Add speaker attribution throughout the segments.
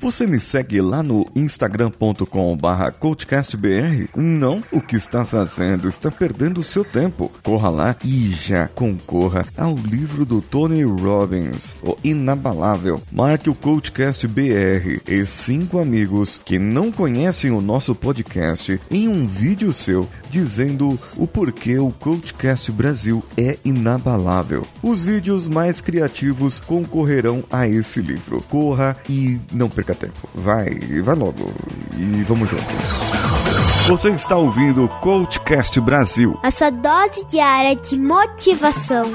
Speaker 1: Você me segue lá no instagram.com/barra coachcastbr? Não? O que está fazendo? Está perdendo seu tempo. Corra lá e já concorra ao livro do Tony Robbins, o Inabalável. Marque o Coachcast BR e cinco amigos que não conhecem o nosso podcast em um vídeo seu dizendo o porquê o Coachcast Brasil é inabalável. Os vídeos mais criativos concorrerão a esse livro. Corra e não perca tempo. Vai, vai logo e vamos juntos. Você está ouvindo o Coachcast Brasil.
Speaker 2: A sua dose diária de motivação.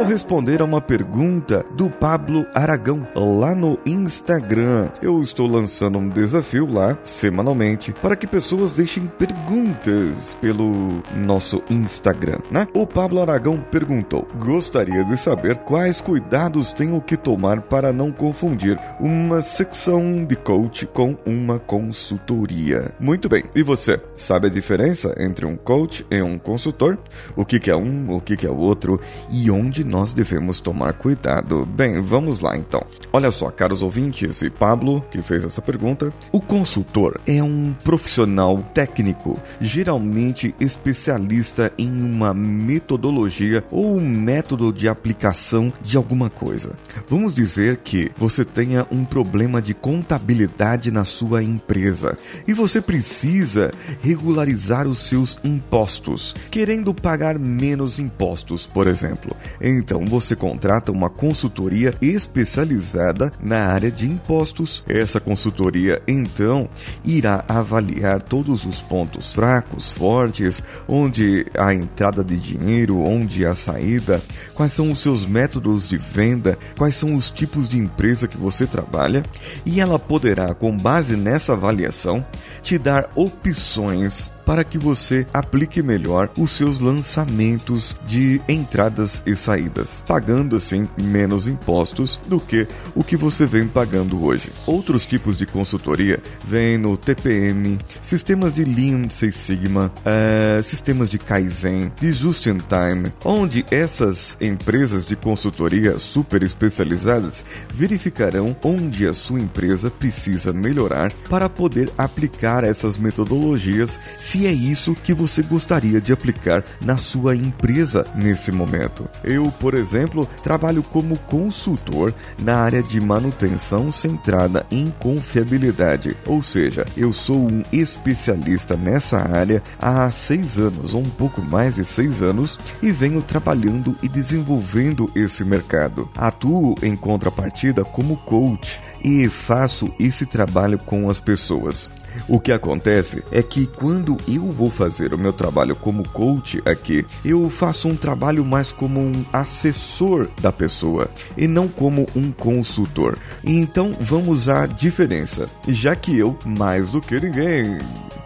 Speaker 1: Vou responder a uma pergunta do Pablo Aragão lá no Instagram. Eu estou lançando um desafio lá semanalmente para que pessoas deixem perguntas pelo nosso Instagram, né? O Pablo Aragão perguntou: "Gostaria de saber quais cuidados tenho que tomar para não confundir uma secção de coach com uma consultoria?" Muito bem. E você, sabe a diferença entre um coach e um consultor? O que que é um, o que que é o outro e onde nós devemos tomar cuidado? Bem, vamos lá então. Olha só, caros ouvintes e Pablo, que fez essa pergunta, o consultor é um profissional técnico, geralmente especialista em uma metodologia ou um método de aplicação de alguma coisa. Vamos dizer que você tenha um problema de contabilidade na sua empresa e você precisa regularizar os seus impostos, querendo pagar menos impostos, por exemplo. Então você contrata uma consultoria especializada na área de impostos. Essa consultoria então irá avaliar todos os pontos fracos, fortes, onde a entrada de dinheiro, onde a saída, quais são os seus métodos de venda, quais são os tipos de empresa que você trabalha, e ela poderá, com base nessa avaliação, te dar opções para que você aplique melhor os seus lançamentos de entradas e saídas, pagando assim menos impostos do que o que você vem pagando hoje. Outros tipos de consultoria vêm no TPM, sistemas de Lean Six Sigma, uh, sistemas de Kaizen, de Just in Time, onde essas empresas de consultoria super especializadas verificarão onde a sua empresa precisa melhorar para poder aplicar essas metodologias se se é isso que você gostaria de aplicar na sua empresa nesse momento. Eu, por exemplo, trabalho como consultor na área de manutenção centrada em confiabilidade, ou seja, eu sou um especialista nessa área há seis anos, ou um pouco mais de seis anos, e venho trabalhando e desenvolvendo esse mercado. Atuo em contrapartida como coach e faço esse trabalho com as pessoas. O que acontece é que quando eu vou fazer o meu trabalho como coach aqui, eu faço um trabalho mais como um assessor da pessoa e não como um consultor. Então vamos à diferença, já que eu, mais do que ninguém,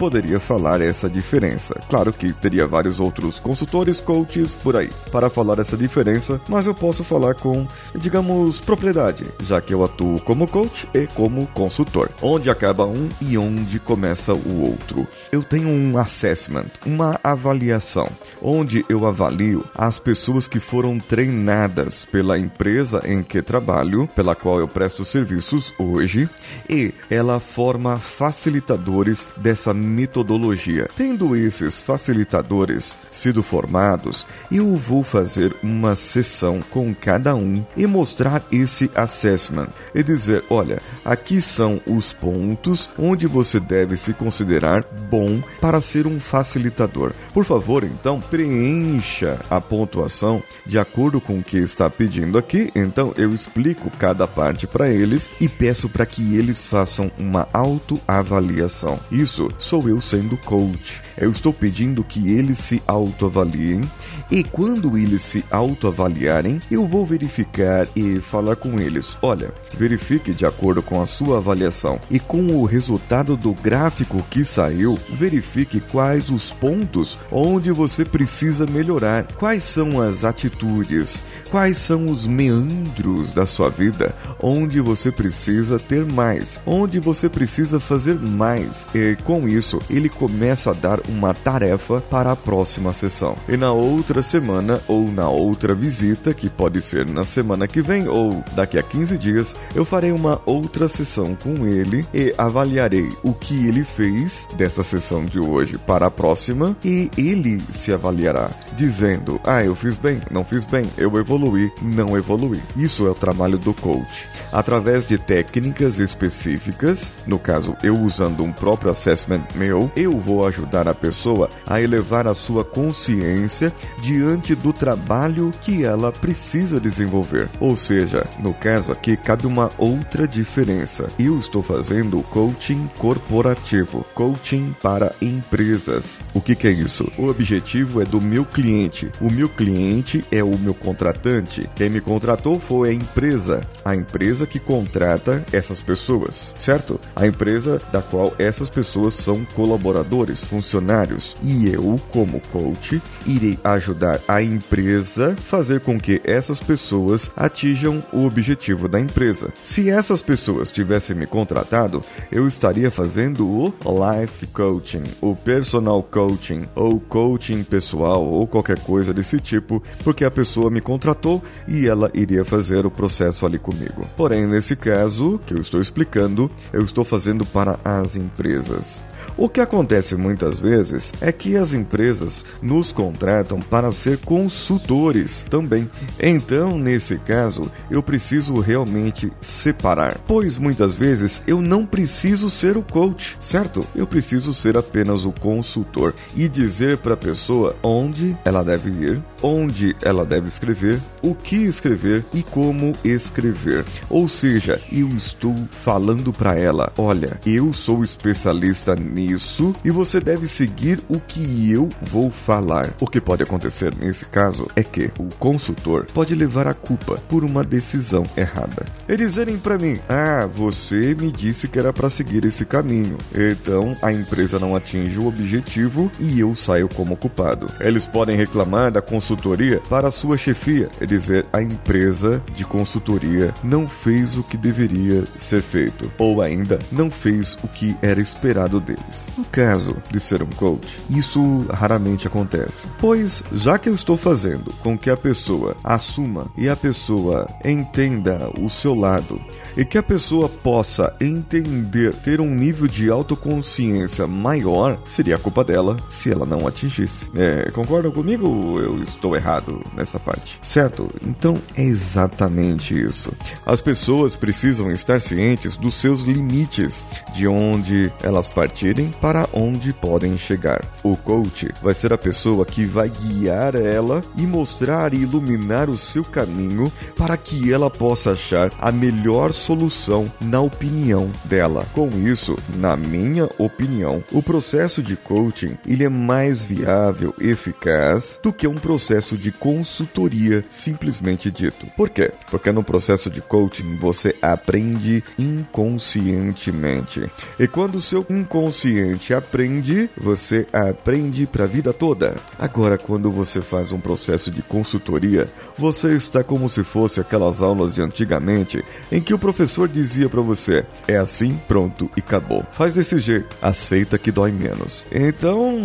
Speaker 1: poderia falar essa diferença. Claro que teria vários outros consultores, coaches por aí para falar essa diferença, mas eu posso falar com, digamos, propriedade, já que eu atuo como coach e como consultor. Onde acaba um e onde começa o outro. Eu tenho um assessment, uma avaliação, onde eu avalio as pessoas que foram treinadas pela empresa em que trabalho, pela qual eu presto serviços hoje, e ela forma facilitadores dessa metodologia. Tendo esses facilitadores sido formados, eu vou fazer uma sessão com cada um e mostrar esse assessment e dizer: olha, aqui são os pontos onde você deve se considerar bom para ser um facilitador. Por favor, então, preencha a pontuação de acordo com o que está pedindo aqui. Então, eu explico cada parte para eles e peço para que eles façam uma autoavaliação. Isso sou eu sendo coach. Eu estou pedindo que eles se autoavaliem e quando eles se autoavaliarem, eu vou verificar e falar com eles: olha, verifique de acordo com a sua avaliação e com o resultado do gráfico que saiu, verifique quais os pontos onde você precisa melhorar, quais são as atitudes, quais são os meandros da sua vida onde você precisa ter mais, onde você precisa fazer mais. E com isso, ele começa a dar uma tarefa para a próxima sessão. E na outra semana ou na outra visita, que pode ser na semana que vem ou daqui a 15 dias, eu farei uma outra sessão com ele e avaliarei o que ele fez dessa sessão de hoje para a próxima e ele se avaliará, dizendo: Ah, eu fiz bem, não fiz bem, eu evoluí, não evoluí. Isso é o trabalho do coach. Através de técnicas específicas, no caso eu usando um próprio assessment meu, eu vou ajudar a pessoa a elevar a sua consciência diante do trabalho que ela precisa desenvolver. Ou seja, no caso aqui cabe uma outra diferença. Eu estou fazendo coaching corporativo, coaching para empresas. O que, que é isso? O objetivo é do meu cliente. O meu cliente é o meu contratante. Quem me contratou foi a empresa, a empresa que contrata essas pessoas, certo? A empresa da qual essas pessoas são colaboradores, funcionários. E eu, como coach, irei ajudar ajudar a empresa fazer com que essas pessoas atinjam o objetivo da empresa. Se essas pessoas tivessem me contratado, eu estaria fazendo o life coaching, o personal coaching, ou coaching pessoal, ou qualquer coisa desse tipo, porque a pessoa me contratou e ela iria fazer o processo ali comigo. Porém, nesse caso que eu estou explicando, eu estou fazendo para as empresas. O que acontece muitas vezes é que as empresas nos contratam para ser consultores também. Então, nesse caso, eu preciso realmente separar, pois muitas vezes eu não preciso ser o coach, certo? Eu preciso ser apenas o consultor e dizer para a pessoa onde ela deve ir, onde ela deve escrever, o que escrever e como escrever. Ou seja, eu estou falando para ela: olha, eu sou especialista nisso e você deve seguir o que eu vou falar. O que pode acontecer nesse caso é que o consultor pode levar a culpa por uma decisão errada. E dizerem para mim: "Ah, você me disse que era para seguir esse caminho". Então a empresa não atinge o objetivo e eu saio como culpado. Eles podem reclamar da consultoria para a sua chefia e dizer: "A empresa de consultoria não fez o que deveria ser feito ou ainda não fez o que era esperado deles". No caso de ser um coach, isso raramente acontece, pois já que eu estou fazendo com que a pessoa assuma e a pessoa entenda o seu lado e que a pessoa possa entender, ter um nível de autoconsciência maior, seria a culpa dela se ela não atingisse. É, concordam comigo estou errado nessa parte? Certo? Então é exatamente isso. As pessoas precisam estar cientes dos seus limites, de onde elas partirem para onde podem chegar. O coach vai ser a pessoa que vai guiar ela e mostrar e iluminar o seu caminho para que ela possa achar a melhor solução na opinião dela. Com isso, na minha opinião, o processo de coaching ele é mais viável eficaz do que um processo de consultoria simplesmente dito. Por quê? Porque no processo de coaching você aprende inconscientemente. E quando o seu inconsciente aprende, você aprende para a vida toda. Agora, quando você faz um processo de consultoria, você está como se fosse aquelas aulas de antigamente em que o professor dizia para você: é assim, pronto e acabou. Faz desse jeito, aceita que dói menos. Então,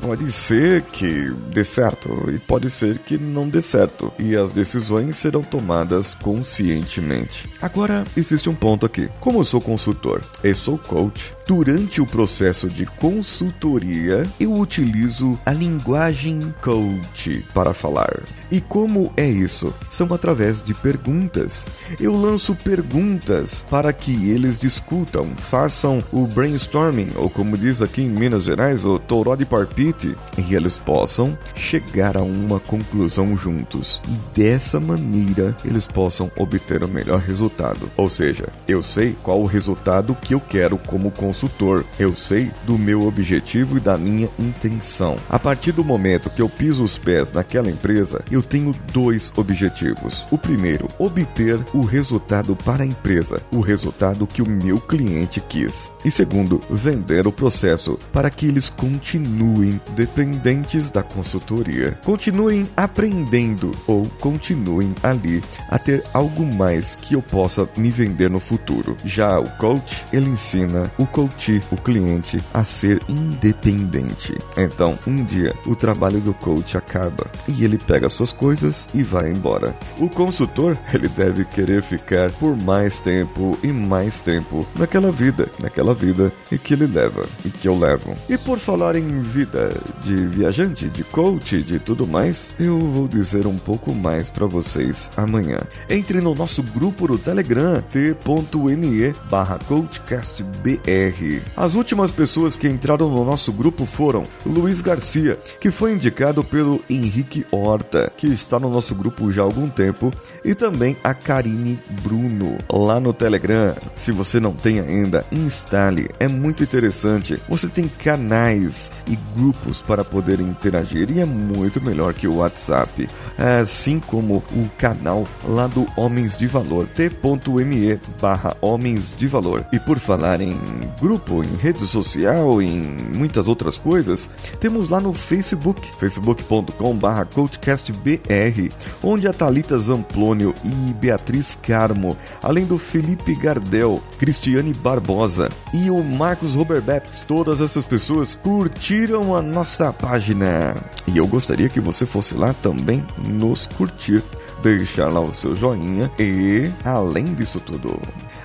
Speaker 1: pode ser que dê certo e pode ser que não dê certo, e as decisões serão tomadas conscientemente. Agora, existe um ponto aqui. Como eu sou consultor e sou coach, durante o processo de consultoria, eu utilizo a linguagem coach para falar. E como é isso? São através de perguntas. Eu lanço perguntas para que eles discutam, façam o brainstorming, ou como diz aqui em Minas Gerais, o toró de parpite, e eles possam chegar a um uma conclusão juntos e dessa maneira eles possam obter o melhor resultado. Ou seja, eu sei qual o resultado que eu quero como consultor, eu sei do meu objetivo e da minha intenção. A partir do momento que eu piso os pés naquela empresa, eu tenho dois objetivos. O primeiro, obter o resultado para a empresa, o resultado que o meu cliente quis. E segundo, vender o processo para que eles continuem dependentes da consultoria, continuem aprendendo ou continuem ali a ter algo mais que eu possa me vender no futuro. Já o coach, ele ensina o coach, o cliente, a ser independente. Então, um dia, o trabalho do coach acaba e ele pega suas coisas e vai embora. O consultor, ele deve querer ficar por mais tempo e mais tempo naquela vida, naquela vida e que ele leva e que eu levo. E por falar em vida de viajante, de coach, de tudo mais, eu vou dizer um pouco mais para vocês amanhã. Entre no nosso grupo do Telegram t.me barra coachcastbr. As últimas pessoas que entraram no nosso grupo foram Luiz Garcia, que foi indicado pelo Henrique Horta, que está no nosso grupo já há algum tempo, e também a Karine Bruno, lá no Telegram. Se você não tem ainda, instale, é muito interessante. Você tem canais e grupos para poder interagir e é muito melhor que o WhatsApp, assim como o canal lá do Homens de Valor, t.me barra Homens de Valor. E por falar em grupo, em rede social, em muitas outras coisas, temos lá no Facebook, facebook.com barra coachcastbr, onde a Thalita Zamplônio e Beatriz Carmo, além do Felipe Gardel, Cristiane Barbosa e o Marcos Roberbeck, todas essas pessoas curtiram a nossa página. E eu gostaria que você fosse lá também nos curtir deixar lá o seu joinha e, além disso tudo,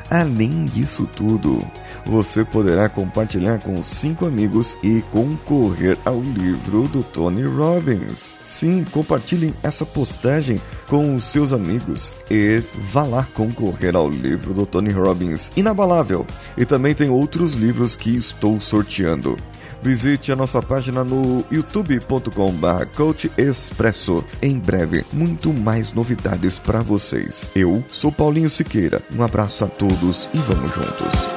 Speaker 1: além disso tudo, você poderá compartilhar com cinco amigos e concorrer ao livro do Tony Robbins. Sim, compartilhem essa postagem com os seus amigos e vá lá concorrer ao livro do Tony Robbins Inabalável. E também tem outros livros que estou sorteando. Visite a nossa página no youtube.com.br Coach Expresso. Em breve, muito mais novidades para vocês. Eu sou Paulinho Siqueira. Um abraço a todos e vamos juntos.